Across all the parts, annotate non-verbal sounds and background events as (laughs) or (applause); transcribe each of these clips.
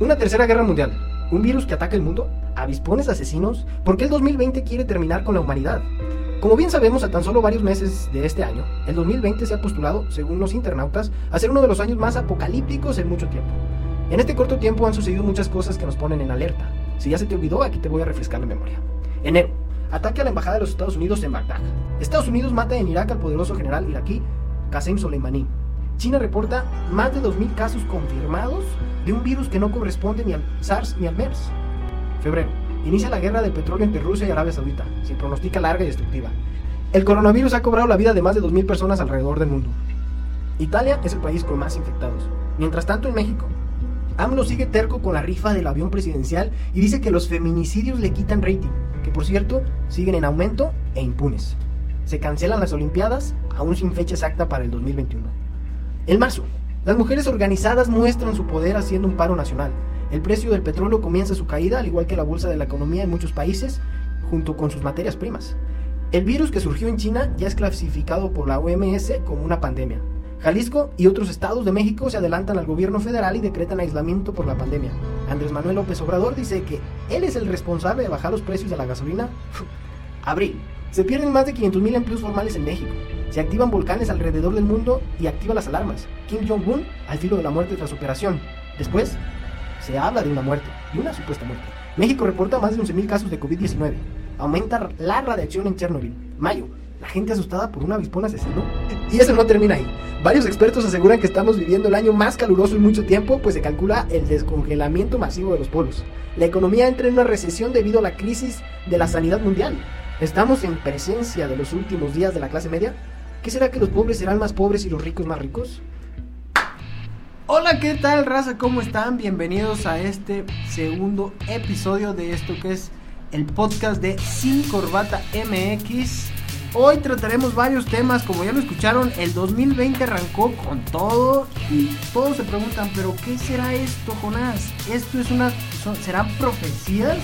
Una tercera guerra mundial, un virus que ataca el mundo, avispones asesinos, ¿por qué el 2020 quiere terminar con la humanidad? Como bien sabemos, a tan solo varios meses de este año, el 2020 se ha postulado, según los internautas, a ser uno de los años más apocalípticos en mucho tiempo. En este corto tiempo han sucedido muchas cosas que nos ponen en alerta. Si ya se te olvidó, aquí te voy a refrescar la memoria. Enero, ataque a la embajada de los Estados Unidos en Bagdad. Estados Unidos mata en Irak al poderoso general iraquí Qasem Soleimani. China reporta más de 2.000 casos confirmados de un virus que no corresponde ni al SARS ni al MERS. Febrero. Inicia la guerra del petróleo entre Rusia y Arabia Saudita, sin pronostica larga y destructiva. El coronavirus ha cobrado la vida de más de 2.000 personas alrededor del mundo. Italia es el país con más infectados. Mientras tanto, en México, AMLO sigue terco con la rifa del avión presidencial y dice que los feminicidios le quitan rating, que por cierto siguen en aumento e impunes. Se cancelan las Olimpiadas, aún sin fecha exacta para el 2021. En marzo, las mujeres organizadas muestran su poder haciendo un paro nacional. El precio del petróleo comienza su caída, al igual que la bolsa de la economía en muchos países, junto con sus materias primas. El virus que surgió en China ya es clasificado por la OMS como una pandemia. Jalisco y otros estados de México se adelantan al gobierno federal y decretan aislamiento por la pandemia. Andrés Manuel López Obrador dice que él es el responsable de bajar los precios de la gasolina. (laughs) Abril. Se pierden más de 500.000 empleos formales en México. Se activan volcanes alrededor del mundo y activa las alarmas. Kim Jong-un al filo de la muerte tras operación. Después, se habla de una muerte, y una supuesta muerte. México reporta más de 11.000 casos de COVID-19. Aumenta la radiación en Chernobyl. Mayo, la gente asustada por un avispón asesino. Y eso no termina ahí. Varios expertos aseguran que estamos viviendo el año más caluroso en mucho tiempo, pues se calcula el descongelamiento masivo de los polos. La economía entra en una recesión debido a la crisis de la sanidad mundial. ¿Estamos en presencia de los últimos días de la clase media? ¿Qué será que los pobres serán más pobres y los ricos más ricos? Hola, ¿qué tal, raza? ¿Cómo están? Bienvenidos a este segundo episodio de esto que es el podcast de Sin Corbata MX. Hoy trataremos varios temas, como ya lo escucharon, el 2020 arrancó con todo y todos se preguntan, pero ¿qué será esto, Jonás? ¿Esto es una, serán profecías?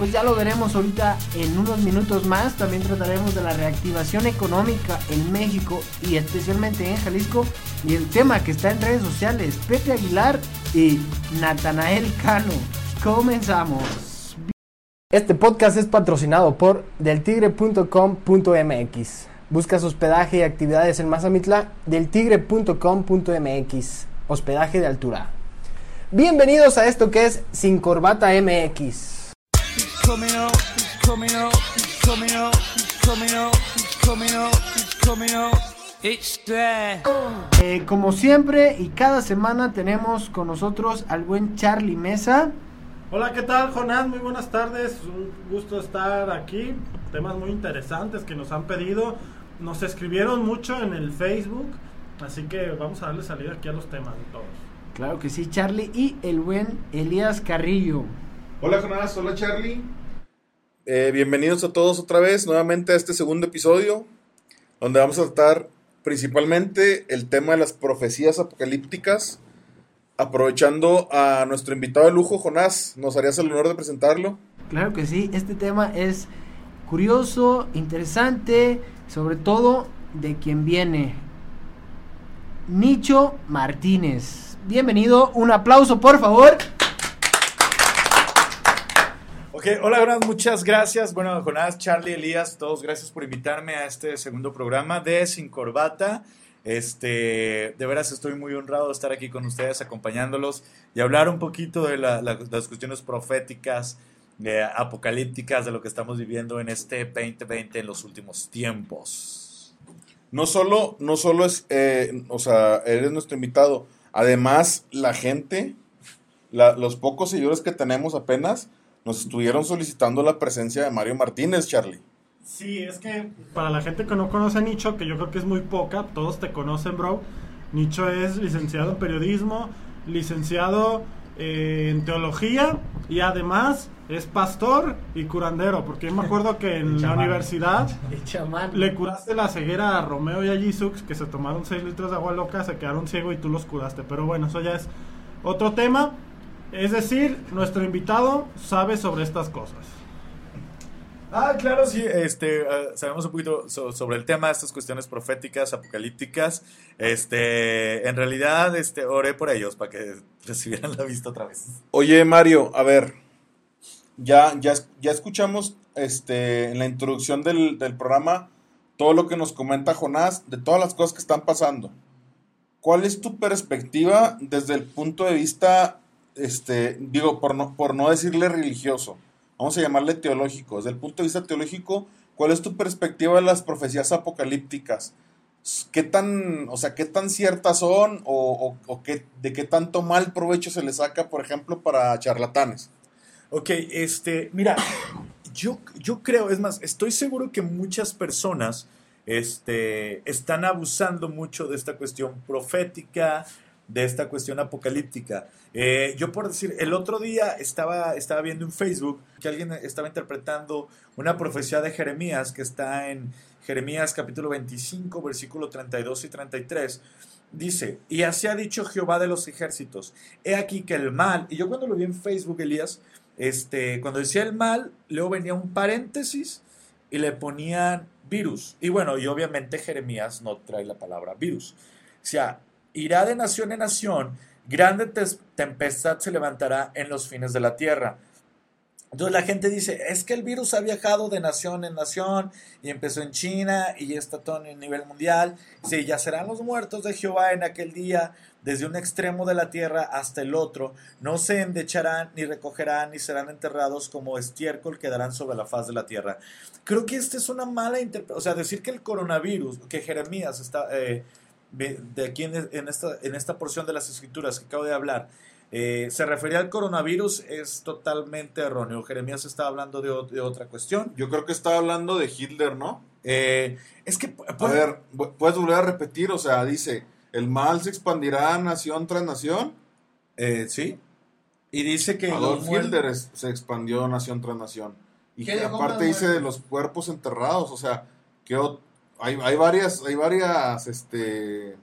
Pues ya lo veremos ahorita en unos minutos más. También trataremos de la reactivación económica en México y especialmente en Jalisco. Y el tema que está en redes sociales, Pepe Aguilar y Natanael Cano. Comenzamos. Este podcast es patrocinado por deltigre.com.mx. Buscas hospedaje y actividades en Mazamitla, deltigre.com.mx. Hospedaje de altura. Bienvenidos a esto que es Sin Corbata MX. Eh, como siempre y cada semana tenemos con nosotros al buen Charlie Mesa. Hola, ¿qué tal, Jonás? Muy buenas tardes. Un gusto estar aquí. Temas muy interesantes que nos han pedido. Nos escribieron mucho en el Facebook. Así que vamos a darle salida aquí a los temas de todos. Claro que sí, Charlie. Y el buen Elías Carrillo. Hola, Jonás. Hola, Charlie. Eh, bienvenidos a todos otra vez, nuevamente a este segundo episodio, donde vamos a tratar principalmente el tema de las profecías apocalípticas. Aprovechando a nuestro invitado de lujo, Jonás, ¿nos harías el honor de presentarlo? Claro que sí, este tema es curioso, interesante, sobre todo de quien viene. Nicho Martínez. Bienvenido, un aplauso por favor hola, muchas gracias. Bueno, Jonás, Charlie, Elías, todos gracias por invitarme a este segundo programa de Sin Corbata. Este, de veras estoy muy honrado de estar aquí con ustedes, acompañándolos y hablar un poquito de las cuestiones proféticas, apocalípticas de lo que estamos viviendo en este 2020 en los últimos tiempos. No solo, no solo es, eh, o sea, eres nuestro invitado, además la gente, los pocos seguidores que tenemos apenas, nos estuvieron solicitando la presencia de Mario Martínez, Charlie. Sí, es que para la gente que no conoce a Nicho, que yo creo que es muy poca, todos te conocen, bro. Nicho es licenciado en periodismo, licenciado eh, en teología y además es pastor y curandero, porque yo me acuerdo que en (laughs) la universidad le curaste la ceguera a Romeo y a Jesus, que se tomaron 6 litros de agua loca, se quedaron ciegos y tú los curaste. Pero bueno, eso ya es otro tema. Es decir, nuestro invitado sabe sobre estas cosas. Ah, claro, sí, este, eh, sabemos un poquito so- sobre el tema, estas cuestiones proféticas, apocalípticas. Este, en realidad, este, oré por ellos para que (laughs) recibieran la vista otra vez. Oye, Mario, a ver, ya, ya, ya escuchamos este, en la introducción del, del programa todo lo que nos comenta Jonás de todas las cosas que están pasando. ¿Cuál es tu perspectiva desde el punto de vista, este, digo, por no, por no decirle religioso, vamos a llamarle teológico, desde el punto de vista teológico, ¿cuál es tu perspectiva de las profecías apocalípticas? ¿Qué tan, o sea, qué tan ciertas son o, o- qué, de qué tanto mal provecho se le saca, por ejemplo, para charlatanes? Ok, este, mira, yo, yo creo, es más, estoy seguro que muchas personas este, están abusando mucho de esta cuestión profética, de esta cuestión apocalíptica. Eh, yo por decir, el otro día estaba, estaba viendo en Facebook que alguien estaba interpretando una profecía de Jeremías que está en Jeremías capítulo 25, versículo 32 y 33. Dice, y así ha dicho Jehová de los ejércitos, he aquí que el mal, y yo cuando lo vi en Facebook, Elías, este, cuando decía el mal, luego venía un paréntesis y le ponían virus. Y bueno, y obviamente Jeremías no trae la palabra virus. O sea, irá de nación en nación, grande tempestad se levantará en los fines de la tierra. Entonces la gente dice, es que el virus ha viajado de nación en nación y empezó en China y ya está todo en nivel mundial. Sí, ya serán los muertos de Jehová en aquel día, desde un extremo de la tierra hasta el otro. No se endecharán, ni recogerán, ni serán enterrados como estiércol quedarán sobre la faz de la tierra. Creo que esta es una mala interpretación. O sea, decir que el coronavirus, que Jeremías está eh, de aquí en, en esta, en esta porción de las escrituras que acabo de hablar, eh, se refería al coronavirus, es totalmente erróneo. Jeremías estaba hablando de, de otra cuestión. Yo creo que estaba hablando de Hitler, ¿no? Eh, es que... A ver, pu- puedes volver a repetir, o sea, dice, el mal se expandirá nación tras nación. Eh, sí. Y dice que... Adolf Hitler es- se expandió nación tras nación. Y ¿Qué que dejó aparte dice de los cuerpos enterrados, o sea, que hay, hay varias, hay varias, este,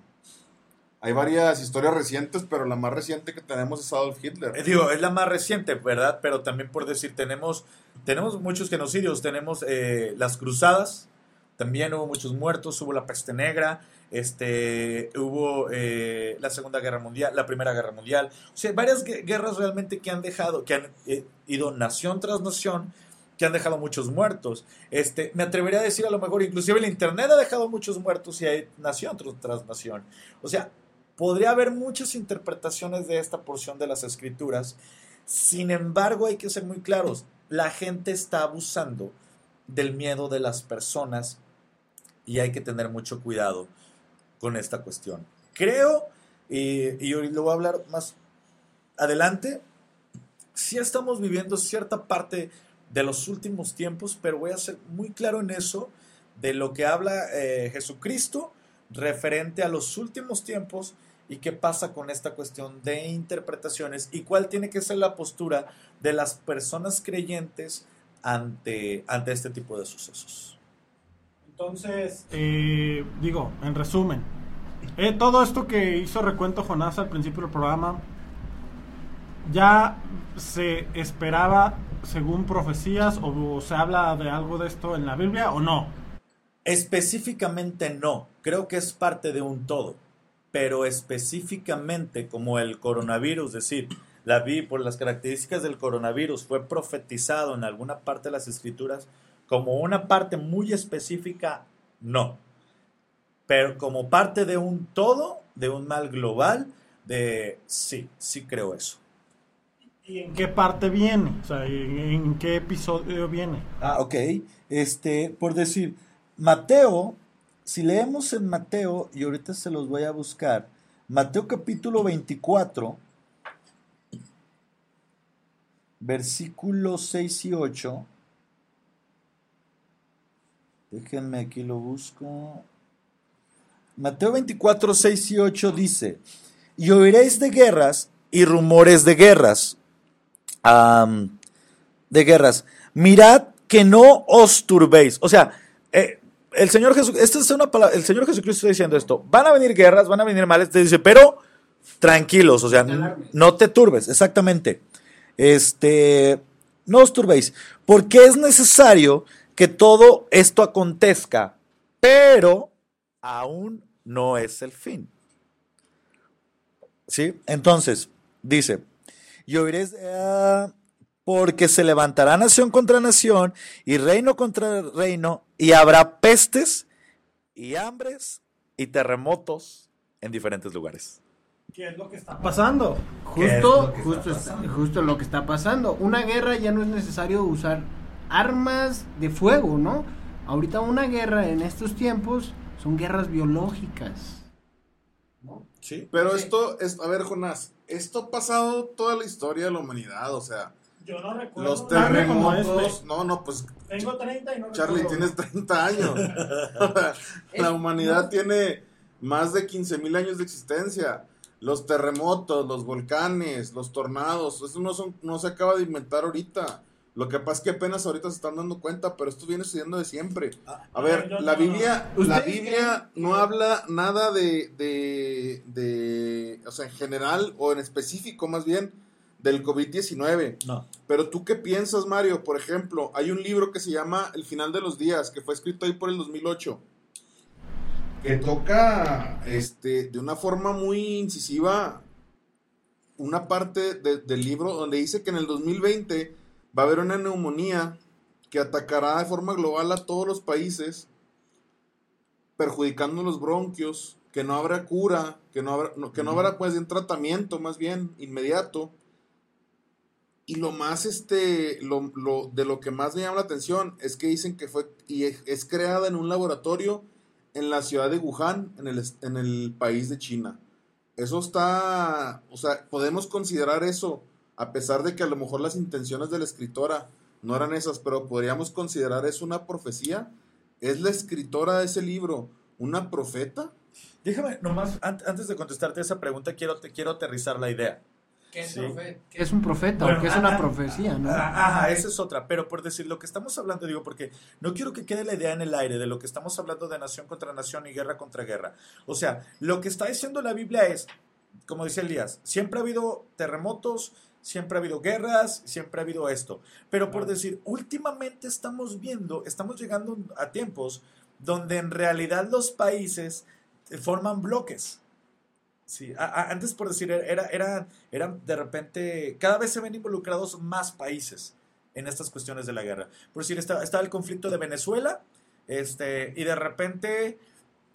hay varias historias recientes, pero la más reciente que tenemos es Adolf Eh, Hitler. digo, es la más reciente, ¿verdad? Pero también por decir, tenemos, tenemos muchos genocidios, tenemos eh, las cruzadas, también hubo muchos muertos, hubo la peste negra, este, hubo eh, la Segunda Guerra Mundial, la Primera Guerra Mundial, o sea, varias gue- guerras realmente que han dejado, que han eh, ido nación tras nación, que han dejado muchos muertos. Este, me atrevería a decir a lo mejor, inclusive el Internet ha dejado muchos muertos y hay nación tras, nación. O sea, podría haber muchas interpretaciones de esta porción de las escrituras. Sin embargo, hay que ser muy claros. La gente está abusando del miedo de las personas y hay que tener mucho cuidado con esta cuestión. Creo, y, y hoy lo voy a hablar más adelante, sí estamos viviendo cierta parte de los últimos tiempos, pero voy a ser muy claro en eso, de lo que habla eh, Jesucristo referente a los últimos tiempos y qué pasa con esta cuestión de interpretaciones y cuál tiene que ser la postura de las personas creyentes ante, ante este tipo de sucesos. Entonces, eh, digo, en resumen, eh, todo esto que hizo recuento Jonás al principio del programa, ya se esperaba según profecías o se habla de algo de esto en la Biblia o no. Específicamente no, creo que es parte de un todo, pero específicamente como el coronavirus, es decir, la vi por las características del coronavirus fue profetizado en alguna parte de las escrituras como una parte muy específica, no. Pero como parte de un todo, de un mal global, de sí, sí creo eso. ¿Y en qué parte viene? O sea, ¿en, qué episodio viene? Ah, ok. Este, por decir, Mateo, si leemos en Mateo, y ahorita se los voy a buscar, Mateo capítulo 24, versículos 6 y 8. Déjenme aquí lo busco. Mateo 24, 6 y 8 dice, y oiréis de guerras y rumores de guerras. De guerras. Mirad que no os turbéis. O sea, eh, el Señor Jesús, esta es una palabra, el Señor Jesucristo está diciendo esto. Van a venir guerras, van a venir males, te dice, pero tranquilos, o sea, no te turbes, exactamente. Este, no os turbéis, porque es necesario que todo esto acontezca, pero aún no es el fin. ¿Sí? Entonces, dice, y oiréis, eh, porque se levantará nación contra nación y reino contra reino, y habrá pestes y hambres y terremotos en diferentes lugares. ¿Qué es lo que está pasando? Justo, justo, justo lo que está pasando. Una guerra ya no es necesario usar armas de fuego, ¿no? Ahorita una guerra en estos tiempos son guerras biológicas. Sí. Pero esto es, a ver, Jonás, esto ha pasado toda la historia de la humanidad, o sea, Yo no recuerdo. los terremotos, este. no, no, pues Tengo 30 y no Charlie, recuerdo. tienes 30 años. (laughs) (laughs) la humanidad tiene más de 15 mil años de existencia. Los terremotos, los volcanes, los tornados, eso no, son, no se acaba de inventar ahorita. Lo que pasa es que apenas ahorita se están dando cuenta, pero esto viene sucediendo de siempre. A ver, la no- Biblia, ¿Ustedes la Biblia creen no habla nada de, de, de, o sea, en general o en específico más bien del COVID-19. No. Pero tú qué piensas, Mario? Por ejemplo, hay un libro que se llama El final de los días, que fue escrito ahí por el 2008, que toca este, de una forma muy incisiva una parte de- del libro donde dice que en el 2020 va a haber una neumonía que atacará de forma global a todos los países, perjudicando los bronquios, que no habrá cura, que no habrá, no- que no habrá pues un tratamiento más bien inmediato. Y lo más, este, lo, lo- de lo que más me llama la atención es que dicen que fue, y es, creada en un laboratorio en la ciudad de Wuhan, en el, en el país de China. Eso está, o sea, podemos considerar eso, a pesar de que a lo mejor las intenciones de la escritora no eran esas, pero podríamos considerar eso una profecía. ¿Es la escritora de ese libro una profeta? Déjame, nomás, an- antes de contestarte esa pregunta, quiero, te quiero aterrizar la idea. ¿Qué es, Sí. profeta? ¿Qué es un profeta Bueno, o qué es ah, una ah, profecía, no? Ah, Ajá, esa es otra. Pero por decir lo que estamos hablando, digo, porque no quiero que quede la idea en el aire de lo que estamos hablando de nación contra nación y guerra contra guerra. O sea, lo que está diciendo la Biblia es, como dice Elías, siempre ha habido terremotos, siempre ha habido guerras, siempre ha habido esto. Pero por decir, últimamente estamos viendo, estamos llegando a tiempos donde en realidad los países eh, forman bloques. Sí, a- a- antes por decir, era, era, eran de repente, cada vez se ven involucrados más países en estas cuestiones de la guerra. Por decir, está, está el conflicto de Venezuela, este, y de repente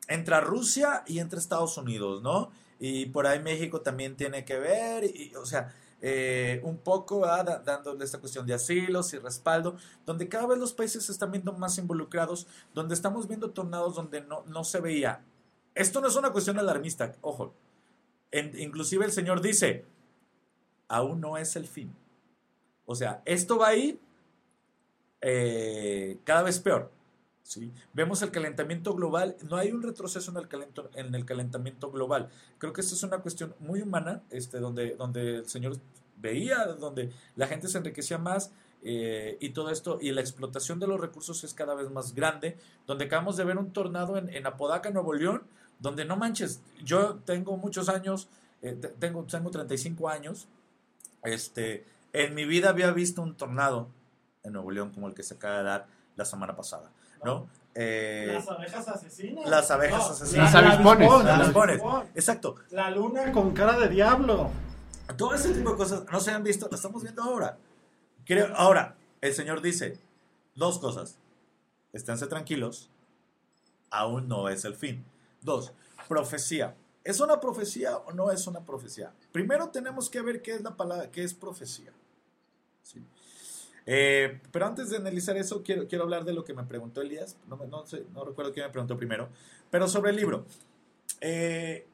entra Rusia y entra Estados Unidos, ¿no? Y por ahí México también tiene que ver, y, o sea, eh, un poco da- dándole esta cuestión de asilos y respaldo, donde cada vez los países se están viendo más involucrados, donde estamos viendo tornados donde no, no se veía. Esto no es una cuestión alarmista, ojo. En- inclusive el Señor dice, aún no es el fin. O sea, esto va a ir eh, cada vez peor. ¿Sí? Vemos el calentamiento global, no hay un retroceso en el, calento- en el calentamiento global. Creo que esta es una cuestión muy humana, este, donde, donde el Señor veía, donde la gente se enriquecía más eh, y todo esto, y la explotación de los recursos es cada vez más grande, donde acabamos de ver un tornado en, Apodaca, Nuevo León, donde no manches, yo tengo muchos años, eh, te- tengo, tengo 35 años, este, en mi vida había visto un tornado en Nuevo León como el que se acaba de dar la semana pasada, ¿no? Eh, Las abejas asesinas. las abejas No, asesinas. la- Las avispones. exacto, La luna con cara de diablo. todo ese tipo de cosas no se han visto, lo estamos viendo ahora. Creo, ahora, el Señor dice dos cosas. Esténse tranquilos, aún no es el fin. Dos, profecía. ¿Es una profecía o no es una profecía? Primero tenemos que ver qué es la palabra, qué es profecía. ¿Sí? Eh, pero antes de analizar eso, quiero, quiero hablar de lo que me preguntó Elías. No, no, sé, no recuerdo quién me preguntó primero. Pero sobre el libro. Eh,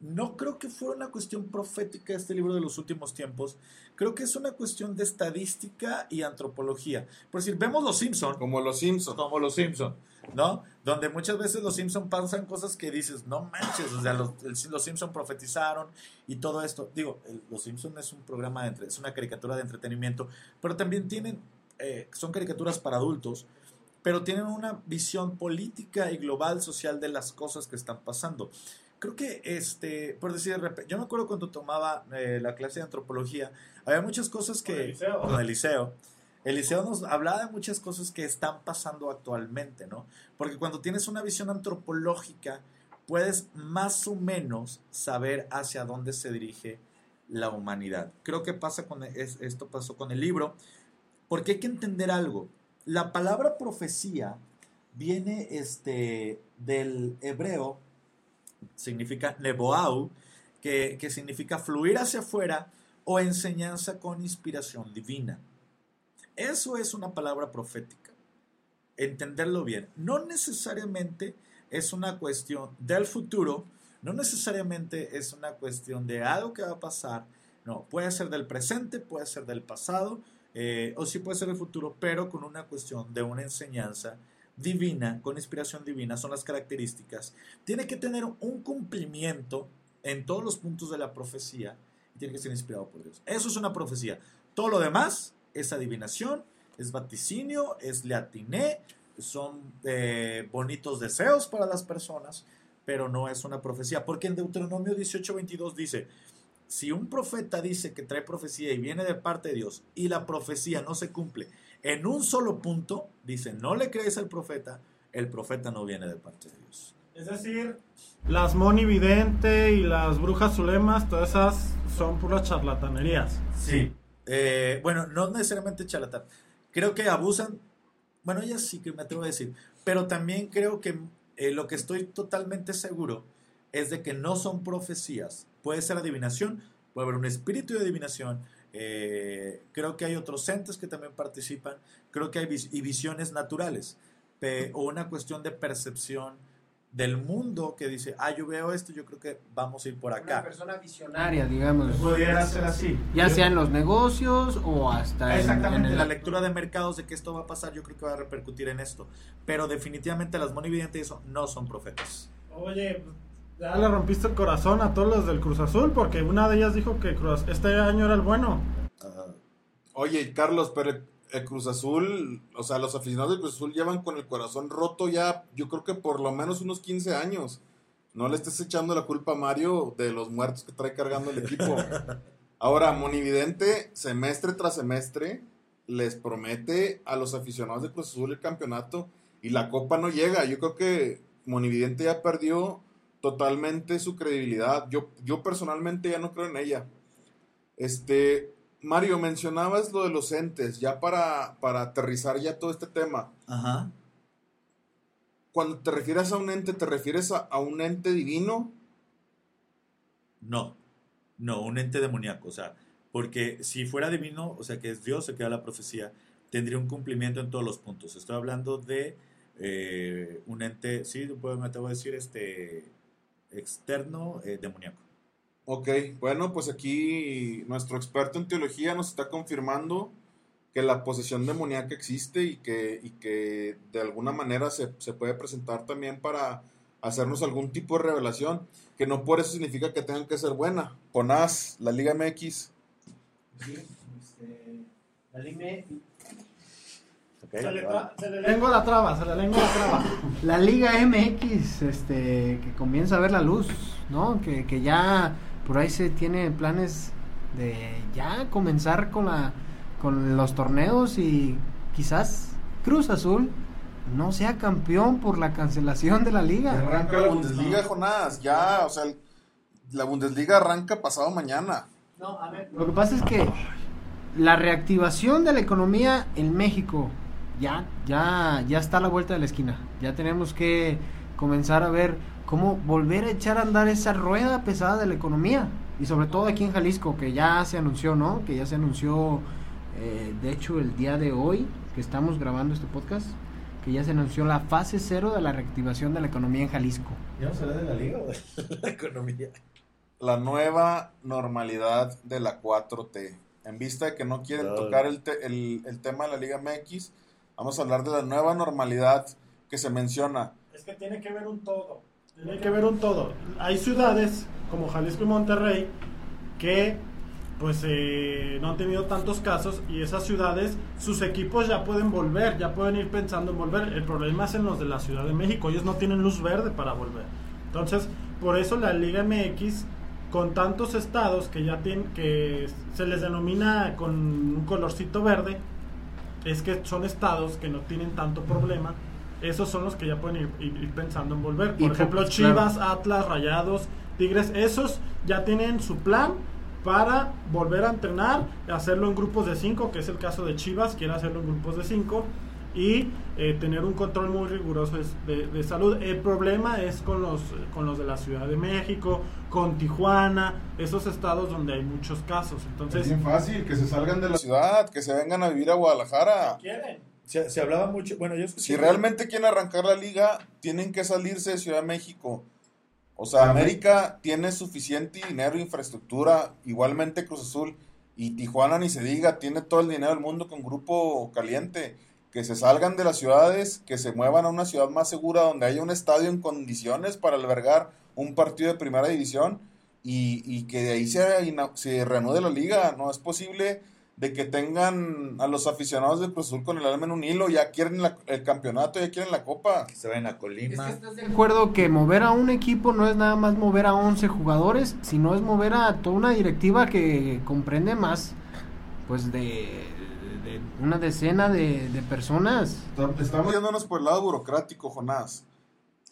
no creo que fuera una cuestión profética este libro de los últimos tiempos. Creo que es una cuestión de estadística y antropología. Por decir, vemos los Simpson Como los Simpsons. como los Simpson, ¿no? Donde muchas veces los Simpson pasan cosas que dices, no manches, o sea, los, Simpson profetizaron y todo esto. Digo, los Simpson es un programa de entre- es una caricatura de entretenimiento, pero también tienen, eh, son caricaturas para adultos, pero tienen una visión política y global social de las cosas que están pasando. Creo que, este, por decir, de repente, yo me acuerdo cuando tomaba eh, la clase de antropología, había muchas cosas Con que, Eliseo. con Eliseo, Eliseo nos hablaba de muchas cosas que están pasando actualmente, ¿no? Porque cuando tienes una visión antropológica, puedes más o menos saber hacia dónde se dirige la humanidad. Creo que pasa con esto pasó con el libro, porque hay que entender algo. La palabra profecía viene este, del hebreo, significa neboau, que, que significa fluir hacia afuera o enseñanza con inspiración divina. Eso es una palabra profética. Entenderlo bien. No necesariamente es una cuestión del futuro, no necesariamente es una cuestión de algo que va a pasar. No, puede ser del presente, puede ser del pasado, eh, o sí puede ser del futuro, pero con una cuestión de una enseñanza divina, con inspiración divina, son las características. Tiene que tener un cumplimiento en todos los puntos de la profecía y tiene que ser inspirado por Dios. Eso es una profecía. Todo lo demás es adivinación, es vaticinio, es leatiné, son eh, bonitos deseos para las personas, pero no es una profecía. Porque en Deuteronomio 18:22 dice, si un profeta dice que trae profecía y viene de parte de Dios y la profecía no se cumple en un solo punto, dice, no le crees al profeta, el profeta no viene de parte de Dios. Es decir, las Moni Vidente y las brujas Zulemas, todas esas son puras charlatanerías. Sí. Eh, bueno, no necesariamente charlatán. Creo que abusan. Bueno, ellas sí que me atrevo a decir. Pero también creo que eh, lo que estoy totalmente seguro es de que no son profecías. Puede ser adivinación, puede haber un espíritu de adivinación. Eh, creo que hay otros entes que también participan. Creo que hay y visiones naturales. o una cuestión de percepción del mundo que dice, ah, yo veo esto, yo creo que vamos a ir por acá. Una persona visionaria, digamos. Pudiera ser así. Ya sea en los negocios o hasta Exactamente, en, la lectura de mercados de que esto va a pasar, yo creo que va a repercutir en esto. Pero definitivamente las monividentes eso no son profetas. Oye, pues, ya le rompiste el corazón a todos los del Cruz Azul porque una de ellas dijo que Cruz, este año era el bueno. Oye, Carlos, pero el Cruz Azul, o sea, los aficionados del Cruz Azul llevan con el corazón roto ya, yo creo que por lo menos unos 15 años. No le estés echando la culpa a Mario de los muertos que trae cargando el equipo. (laughs) Ahora, Monividente, semestre tras semestre, les promete a los aficionados del Cruz Azul el campeonato y la copa no llega. Yo creo que Monividente ya perdió totalmente su credibilidad. Yo, yo personalmente ya no creo en ella. Este, Mario, mencionabas lo de los entes, ya para, para aterrizar ya todo este tema. Ajá. Cuando te refieres a un ente, ¿te refieres a, un ente divino? No, no, un ente demoníaco, o sea, porque si fuera divino, o sea, que es Dios, se queda la profecía, tendría un cumplimiento en todos los puntos. Estoy hablando de eh, un ente, sí, me te voy a decir, este, externo eh, demoníaco. Ok, bueno, pues aquí nuestro experto en teología nos está confirmando que la posesión demoníaca existe y que, y que de alguna manera se, puede presentar también para hacernos algún tipo de revelación, que no por eso significa que tengan que ser buena. Ponás, la Liga MX. Sí, este, la Liga se, le se, le lengua la traba, se le lengua la traba. La Liga MX, este, que comienza a ver la luz, ¿no? Que, que ya por ahí se tiene planes de ya comenzar con la con los torneos y quizás Cruz Azul no sea campeón por la cancelación de la liga. Arranca la Bundesliga, Jonás, ya, o sea, la Bundesliga arranca pasado mañana. No, a ver, lo que pasa es que la reactivación de la economía en México ya ya ya está a la vuelta de la esquina. Ya tenemos que comenzar a ver cómo volver a echar a andar esa rueda pesada de la economía. Y sobre todo aquí en Jalisco, que ya se anunció, ¿no? Que ya se anunció, eh, de hecho, el día de hoy, que estamos grabando este podcast, que ya se anunció la fase cero de la reactivación de la economía en Jalisco. ¿Ya no se de la liga o de (laughs) la economía? La nueva normalidad de la 4T. En vista de que no quieren tocar el, el, el tema de la Liga MX, vamos a hablar de la nueva normalidad que se menciona. Es que tiene que ver un todo tiene que ver un todo. Hay ciudades como Jalisco y Monterrey que pues eh, no han tenido tantos casos y esas ciudades, sus equipos ya pueden volver, ya pueden ir pensando en volver. El problema es en los de la Ciudad de México, ellos no tienen luz verde para volver. Entonces, por eso la Liga MX, con tantos estados que ya tienen, que se les denomina con un colorcito verde, es que son estados que no tienen tanto problema. Esos son los que ya pueden ir, ir- ir pensando en volver. Y Por ejemplo, pues, Chivas, Atlas, Rayados, Tigres, esos ya tienen su plan para volver a entrenar, hacerlo en grupos de 5, que es el caso de Chivas, quiere hacerlo en grupos de 5 y eh, tener un control muy riguroso es- de, de salud. El problema es con los, con los de la Ciudad de México, con Tijuana, esos estados donde hay muchos casos. Es Entonces, bien fácil, que se salgan de la ciudad, que se vengan a vivir a Guadalajara. quieren. Se, se hablaba mucho, bueno, yo Si realmente quieren arrancar la liga, tienen que salirse de Ciudad de México. O sea, América tiene suficiente dinero e infraestructura, igualmente Cruz Azul. Y Tijuana ni se diga, tiene todo el dinero del mundo con grupo caliente. Que se salgan de las ciudades, que se muevan a una ciudad más segura donde haya un estadio en condiciones para albergar un partido de primera división y, y que de ahí se, se reanude la liga. No es posible de que tengan a los aficionados de Cruz Azul con el alma en un hilo, ya quieren la- el campeonato, ya quieren la copa. Que se vayan a Colima. de acuerdo que mover a un equipo no es nada más mover a 11 jugadores, sino es mover a toda una directiva que comprende más, pues, de, de una decena de, de personas. Estamos yéndonos por el lado burocrático, Jonás.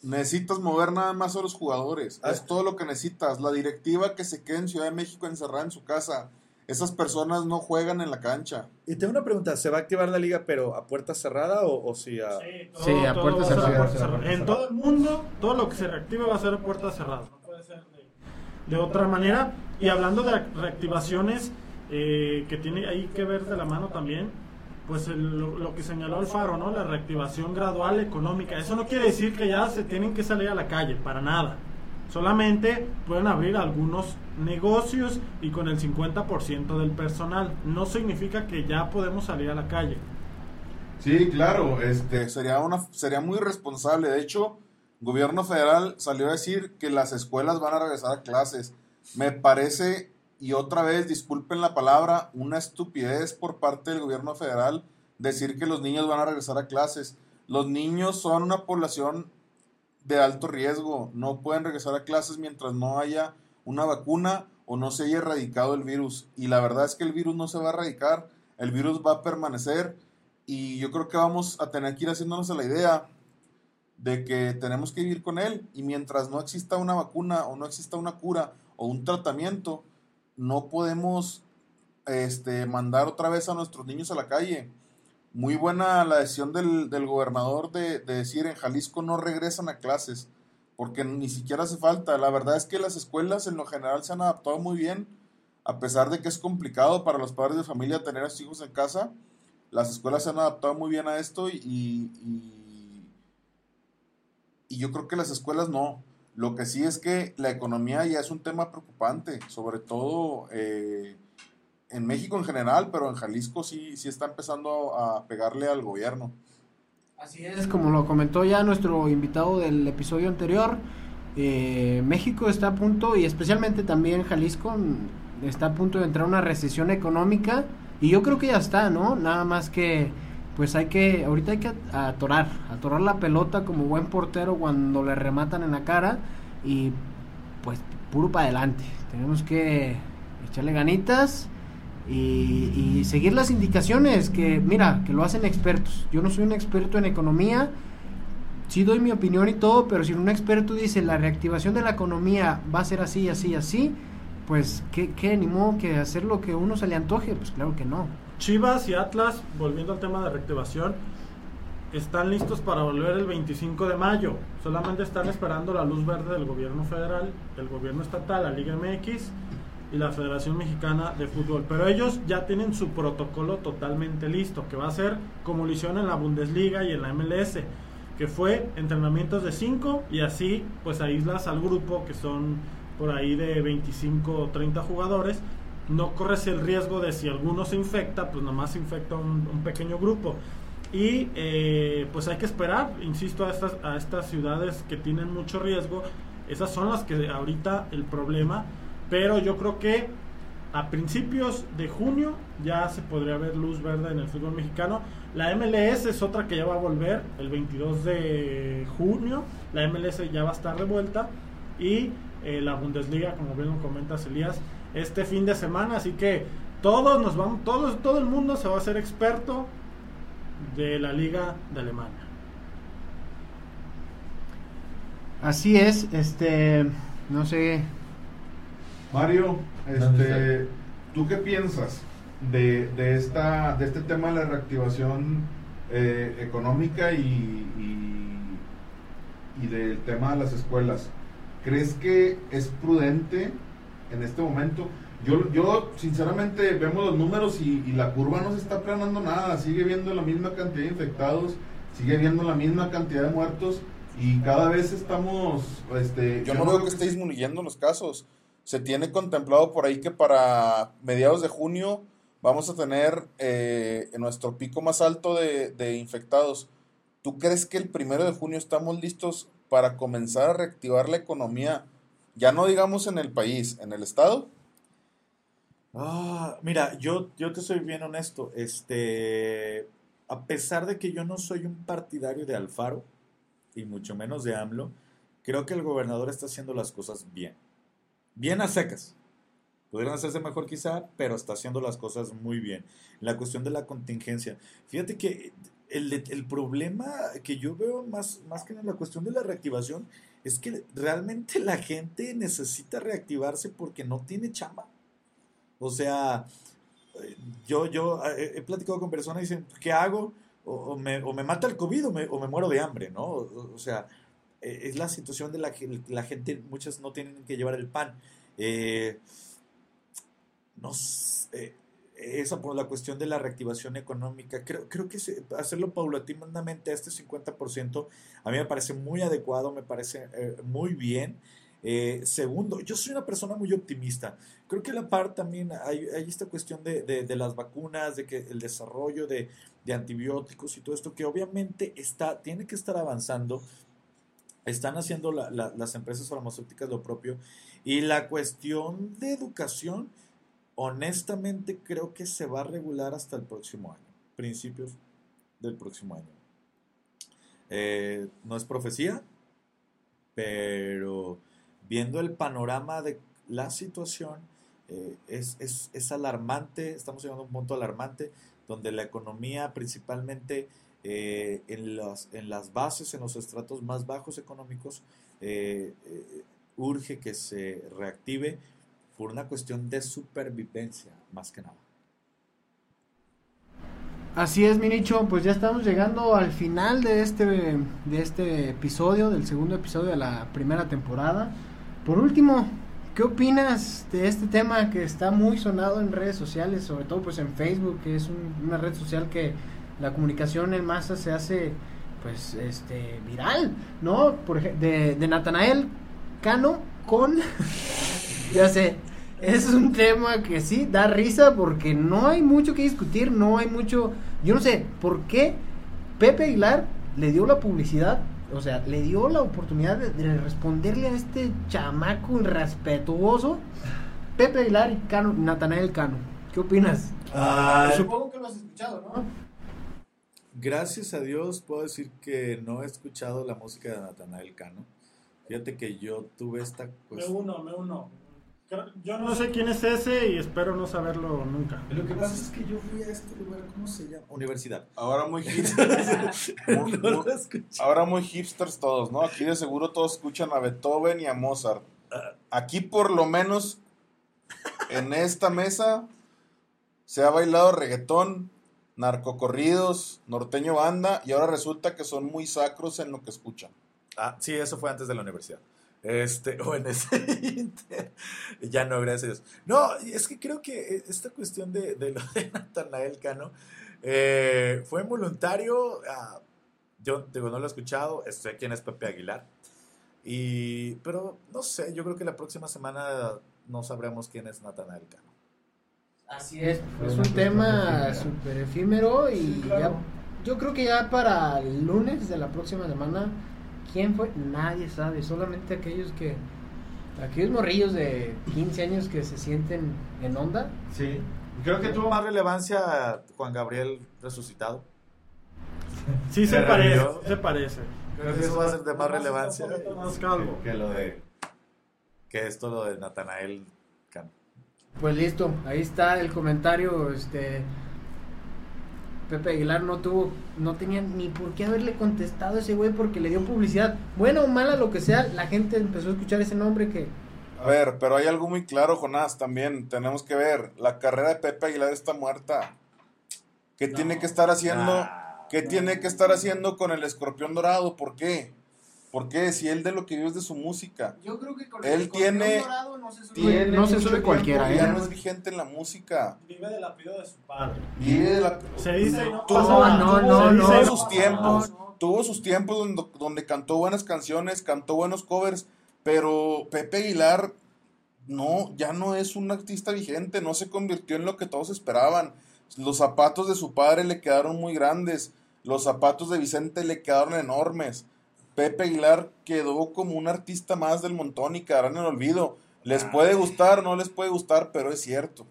Necesitas mover nada más a los jugadores. Ah. Es todo lo que necesitas. La directiva que se quede en Ciudad de México encerrada en su casa. Esas personas no juegan en la cancha. Y tengo una pregunta, ¿se va a activar la liga pero a puerta cerrada o, o si a... Sí, a todo puerta cerrada. puerta a cerrada. puerta En cerrada. todo el mundo, todo lo que se reactive va a ser a puertas cerradas. No puede ser de, de otra manera. Y hablando de reactivaciones, eh, que tiene ahí que ver de la mano también, pues el- lo, lo que señaló Alfaro, ¿no? La reactivación gradual económica. Eso no quiere decir que ya se tienen que salir a la calle, para nada. Solamente pueden abrir algunos negocios y con el 50% del personal. No significa que ya podemos salir a la calle. Sí, claro, este sería una sería muy irresponsable. De hecho, gobierno federal salió a decir que las escuelas van a regresar a clases. Me parece y otra vez, disculpen la palabra, una estupidez por parte del gobierno federal decir que los niños van a regresar a clases. Los niños son una población de alto riesgo, no pueden regresar a clases mientras no haya una vacuna o no se haya erradicado el virus. Y la verdad es que el virus no se va a erradicar, el virus va a permanecer y yo creo que vamos a tener que ir haciéndonos la idea de que tenemos que vivir con él y mientras no exista una vacuna o no exista una cura o un tratamiento, no podemos este, mandar otra vez a nuestros niños a la calle. Muy buena la decisión del, del gobernador de, de decir en Jalisco no regresan a clases, porque ni siquiera hace falta. La verdad es que las escuelas en lo general se han adaptado muy bien, a pesar de que es complicado para los padres de familia tener a sus hijos en casa. Las escuelas se han adaptado muy bien a esto y, y, y yo creo que las escuelas no. Lo que sí es que la economía ya es un tema preocupante, sobre todo eh, en México en general, pero en Jalisco sí, sí está empezando a pegarle al gobierno. Así es, como lo comentó ya nuestro invitado del episodio anterior, eh, México está a punto, y especialmente también Jalisco, está a punto de entrar una recesión económica, y yo creo que ya está, ¿no? Nada más que, pues hay que, ahorita hay que atorar, atorar la pelota como buen portero cuando le rematan en la cara, y pues puro para adelante. Tenemos que echarle ganitas y, seguir las indicaciones que, mira, que lo hacen expertos. Yo no soy un experto en economía, sí doy mi opinión y todo, pero si un experto dice la reactivación de la economía va a ser así, así, así, pues, ¿qué, qué que hacer lo que uno se le antoje? Pues claro que no. Chivas y Atlas, volviendo al tema de reactivación, están listos para volver el 25 de mayo. Solamente están esperando la luz verde del gobierno federal, el gobierno estatal, la Liga MX y la Federación Mexicana de Fútbol. Pero ellos ya tienen su protocolo totalmente listo, que va a ser como lo hicieron en la Bundesliga y en la MLS, que fue entrenamientos de 5 y así pues aíslas al grupo que son por ahí de 25 o 30 jugadores. No corres el riesgo de si alguno se infecta, pues nomás se infecta un, pequeño grupo. Y eh, pues hay que esperar, insisto, a estas, a estas ciudades que tienen mucho riesgo. Esas son las que ahorita el problema. Pero yo creo que a principios de junio ya se podría ver luz verde en el fútbol mexicano. La MLS es otra que ya va a volver el 22 de junio. La MLS ya va a estar de vuelta. Y eh, la Bundesliga, como bien lo comentas Elías, este fin de semana. Así que todos nos vamos, todos, todo el mundo se va a hacer experto de la Liga de Alemania. Así es, este, no sé. Mario, este, ¿tú qué piensas de, de, esta, de este tema de la reactivación eh, económica y, y, y del tema de las escuelas? ¿Crees que es prudente en este momento? Yo, yo sinceramente vemos los números y, y, la curva no se está aplanando nada, sigue viendo la misma cantidad de infectados, sigue viendo la misma cantidad de muertos y cada vez estamos... Este, yo no veo que esté disminuyendo los casos. Se tiene contemplado por ahí que para mediados de junio vamos a tener eh, nuestro pico más alto de, de infectados. ¿Tú crees que el primero de junio estamos listos para comenzar a reactivar la economía? Ya no digamos en el país, en el estado. Ah, mira, yo, yo te soy bien honesto. Este, a pesar de que yo no soy un partidario de Alfaro, y mucho menos de AMLO, creo que el gobernador está haciendo las cosas bien. Bien a secas. Podrían hacerse mejor quizá, pero está haciendo las cosas muy bien. La cuestión de la contingencia. Fíjate que el, el problema que yo veo más, más que en la cuestión de la reactivación es que realmente la gente necesita reactivarse porque no tiene chamba. O sea, yo, yo he platicado con personas y dicen, ¿qué hago? O, me, o me, mata el COVID o me, muero de hambre, ¿no? O, sea, es la situación de la que la gente, muchas no tienen que llevar el pan. Eh, no sé, esa por la cuestión de la reactivación económica, creo, creo que hacerlo paulatinamente a este 50% a mí me parece muy adecuado, me parece eh, muy bien. Eh, segundo, yo soy una persona muy optimista. Creo que la par también hay, esta cuestión de, de, las vacunas, de que el desarrollo de, de, antibióticos y todo esto, que obviamente está, tiene que estar avanzando. Están haciendo la, la, las empresas farmacéuticas lo propio. Y la cuestión de educación, honestamente creo que se va a regular hasta el próximo año, principios del próximo año. Eh, no es profecía, pero viendo el panorama de la situación, eh, es, es, es, alarmante, estamos llegando a un punto alarmante, donde la economía principalmente eh, en, las, en las bases, en los estratos más bajos económicos, urge que se reactive por una cuestión de supervivencia, más que nada. Así es, Minicho, pues ya estamos llegando al final de este, de este episodio, del segundo episodio de la primera temporada. Por último, ¿qué opinas de este tema que está muy sonado en redes sociales, sobre todo pues en Facebook, que es un, una red social que la comunicación en masa se hace pues este viral, ¿no? Por de, de Natanael Cano con (laughs) ya sé, es un tema que sí da risa porque no hay mucho que discutir, no hay mucho, yo no sé, ¿por qué Pepe Aguilar le dio la publicidad o sea, le dio la oportunidad de, de, responderle a este chamaco irrespetuoso, Pepe Aguilar y Cano, Natanael Cano. ¿Qué opinas? Ah, Supongo que lo has escuchado, ¿no? Gracias a Dios puedo decir que no he escuchado la música de Natanael Cano. Fíjate que yo tuve esta cuestión. Me uno, me uno. Yo no sé quién es ese y espero no saberlo nunca. Lo que pasa es que yo fui a este lugar, ¿cómo se llama? Universidad. Ahora muy (laughs) hipsters. muy, ahora muy hipsters todos, ¿no? Aquí de seguro todos escuchan a Beethoven y a Mozart. Aquí por lo menos en esta mesa se ha bailado reggaetón, narcocorridos, norteño banda y ahora resulta que son muy sacros en lo que escuchan. Ah, sí, eso fue antes de la universidad. Este, (laughs) o en ese inter. Ya no, gracias. No, es que creo que esta cuestión de, de lo (laughs) de Natanael Cano eh, fue voluntario. Ah, yo digo, no lo he escuchado. Sé quién es Pepe Aguilar. Y, pero no sé, yo creo que la próxima semana no sabremos quién es Natanael Cano. Así es, es un tema súper efímero y sí, claro. ya, yo creo que ya para el lunes de la próxima semana ¿Quién fue? Nadie sabe, solamente aquellos que aquellos morrillos de 15 años que se sienten en onda. Sí. Creo que tuvo más relevancia Juan Gabriel resucitado. Sí se parece, se parece. Creo que eso va a ser de más relevancia más calvo. Que, que lo de que esto lo de Natanael Cano. Pues listo, ahí está el comentario este Pepe Aguilar no tuvo, no tenía ni por qué haberle contestado a ese güey porque le dio publicidad. Buena o mala, lo que sea, la gente empezó a escuchar ese nombre que... A ver, pero hay algo muy claro, Jonás, también tenemos que ver. La carrera de Pepe Aguilar está muerta. ¿Qué tiene que estar haciendo? Ah, ¿Qué tiene que estar haciendo con el escorpión dorado? ¿Por qué? ¿Por qué? Si él de lo que vive es de su música. Yo creo que con Él escorpión tiene- dorado no se sube. Tiene no se sube cualquiera, tiempo, ¿eh? Ya no es vigente en la música. Vive del apellido de su padre. Vive de la- Se dice no Tuvo- no, Se no, dice no, tuvo no, sus tiempos, tuvo sus tiempos donde, donde cantó buenas canciones, cantó buenos covers, pero Pepe Aguilar no, ya no es un artista vigente, no se convirtió en lo que todos esperaban. Los zapatos de su padre le quedaron muy grandes, los zapatos de Vicente le quedaron enormes. Pepe Aguilar quedó como un artista más del montón y quedará en el olvido. Les puede gustar, no les puede gustar, pero es cierto.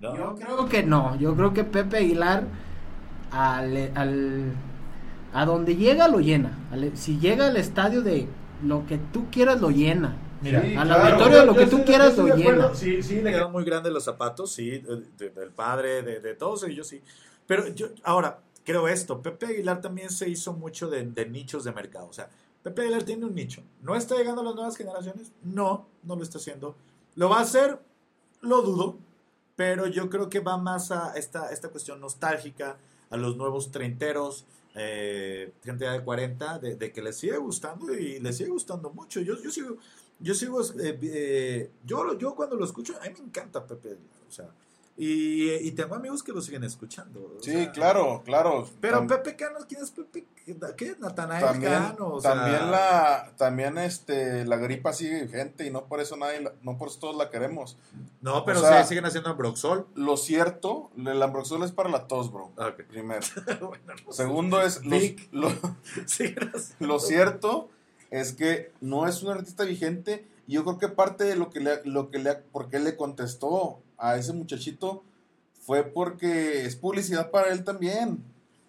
¿no? Yo creo que no, yo creo que Pepe Aguilar al, al- a donde llega lo llena. Al- si llega al estadio de lo que tú quieras lo llena. Mira, al claro. auditorio de lo Yo que tú quieras yo lo llena. Sí, sí, le quedaron muy grandes los zapatos, sí, de- de- del padre, de, de todos ellos, sí. Pero yo, ahora, creo esto, Pepe Aguilar también se hizo mucho de, nichos de mercado. O sea, Pepe Aguilar tiene un nicho. ¿No está llegando a las nuevas generaciones? No, no lo está haciendo. ¿Lo va a hacer? Lo dudo. Pero yo creo que va más a esta, esta cuestión nostálgica, a los nuevos treinteros, eh, gente de 40, de, que les sigue gustando y les sigue gustando mucho. Yo, yo sigo, yo sigo, eh, eh, yo, yo cuando lo escucho, a mí me encanta Pepe Aguilar, o sea, y, y tengo amigos que lo siguen escuchando. Sí, sea, claro, claro. Pero Pepe Cano, ¿quién es Pepe? ¿Qué? Natanael también, Cano, o sea, también la también este la gripa sigue vigente y no por eso nadie no por eso todos la queremos No, pero o sea- sí, siguen haciendo Ambroxol. lo cierto el ambroxol es para la tos bro Ah, primero (laughs) bueno, no sé. segundo es (laughs) lo, cierto es que no es un artista vigente y yo creo que parte de lo que le lo que le por qué le contestó a ese muchachito fue porque es publicidad para él también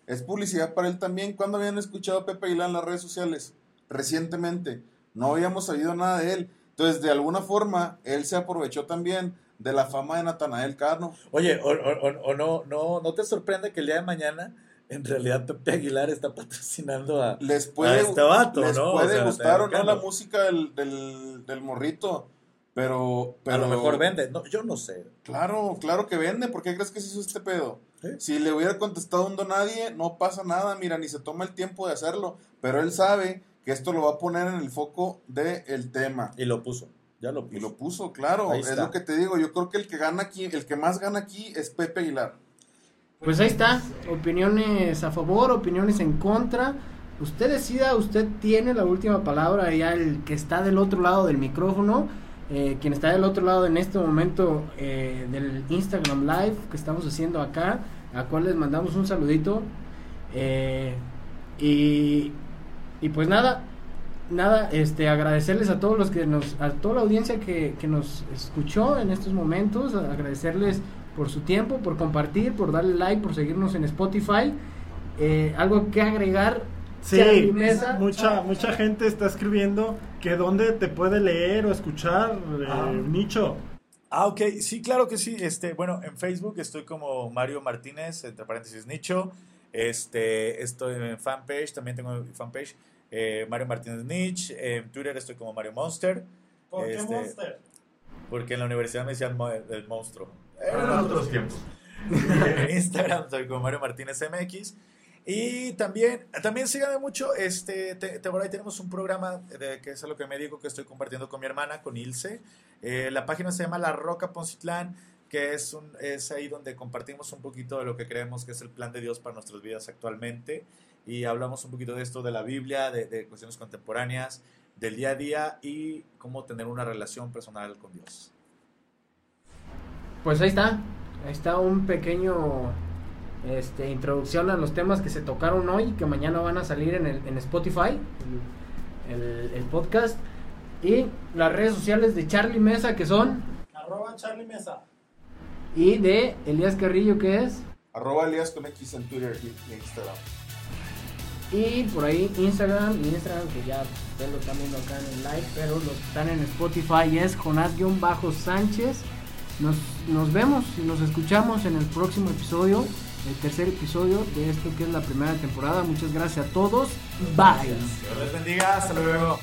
es publicidad para él también. ¿Cuándo habían escuchado a Pepe Aguilar en las redes sociales? Recientemente. No habíamos sabido nada de él. Entonces, de alguna forma, él se aprovechó también de la fama de Natanael Cano. Oye, o, o- o- o no, no, ¿no te sorprende que el día de mañana en realidad Pepe Aguilar está patrocinando a... Les puede, A este vato, les ¿no? puede sea, gustar o no la música del, del, del morrito, pero, pero... A lo mejor vende. No, yo no sé. Claro, claro que vende. ¿Por qué crees que se hizo este pedo? ¿Sí? Si le hubiera contestado un don nadie, no pasa nada, mira, ni se toma el tiempo de hacerlo. Pero él sabe que esto lo va a poner en el foco del tema. Y lo puso. Ya lo puso. Y lo puso, claro. Ahí Es está. lo que te digo. Yo creo que el que gana aquí, el que más gana aquí es Pepe Aguilar. Pues ahí está, opiniones a favor, opiniones en contra. Usted decida, usted tiene la última palabra, ya el que está del otro lado del micrófono, eh, quien está del otro lado en este momento eh, del Instagram Live que estamos haciendo acá, a cual les mandamos un saludito. Eh, y, y pues nada, nada, este, agradecerles a todos los que nos, a toda la audiencia que, que nos escuchó en estos momentos, agradecerles por su tiempo, por compartir, por darle like, por seguirnos en Spotify. Eh, algo que agregar. Sí, Charlie Mesa. mucha, mucha gente está escribiendo que dónde te puede leer o escuchar, eh, Ah. Nicho. Ah, ok, sí, claro que sí. Este, bueno, en Facebook estoy como Mario Martínez, entre paréntesis Nicho. Este, estoy en fanpage, también tengo fanpage, eh, Mario Martínez Niche. En Twitter estoy como Mario Monster. ¿Por qué Este, Monster? Porque en la universidad me decían el monstruo. Eran otros tiempos. (laughs) en Instagram soy como Mario Martínez MX. Y también, también síganme mucho, este, te, te- por ahí tenemos un programa de, que es a lo que me digo que estoy compartiendo con mi hermana, con Ilse. Eh, la página se llama La Roca Poncitlán, que es, un, es ahí donde compartimos un poquito de lo que creemos que es el plan de Dios para nuestras vidas actualmente. Y hablamos un poquito de esto de la Biblia, de, de cuestiones contemporáneas, del día a día y cómo tener una relación personal con Dios. Pues ahí está. Ahí está un pequeño este, introducción a los temas que se tocaron hoy y que mañana van a salir en, el, en Spotify, el, podcast. Y las redes sociales de Charlie Mesa que son. Arroba Charlie Mesa. Y de Elías Carrillo que es. Arroba Elías con X en Twitter y Instagram. Y por ahí Instagram Instagram que ya ustedes lo están viendo acá en el live, pero los que están en Spotify es Jonás-Sánchez. Nos, nos vemos y nos escuchamos en el próximo episodio el tercer episodio de esto que es la primera temporada. Muchas gracias a todos. Bye. Dios les bendiga. Hasta luego.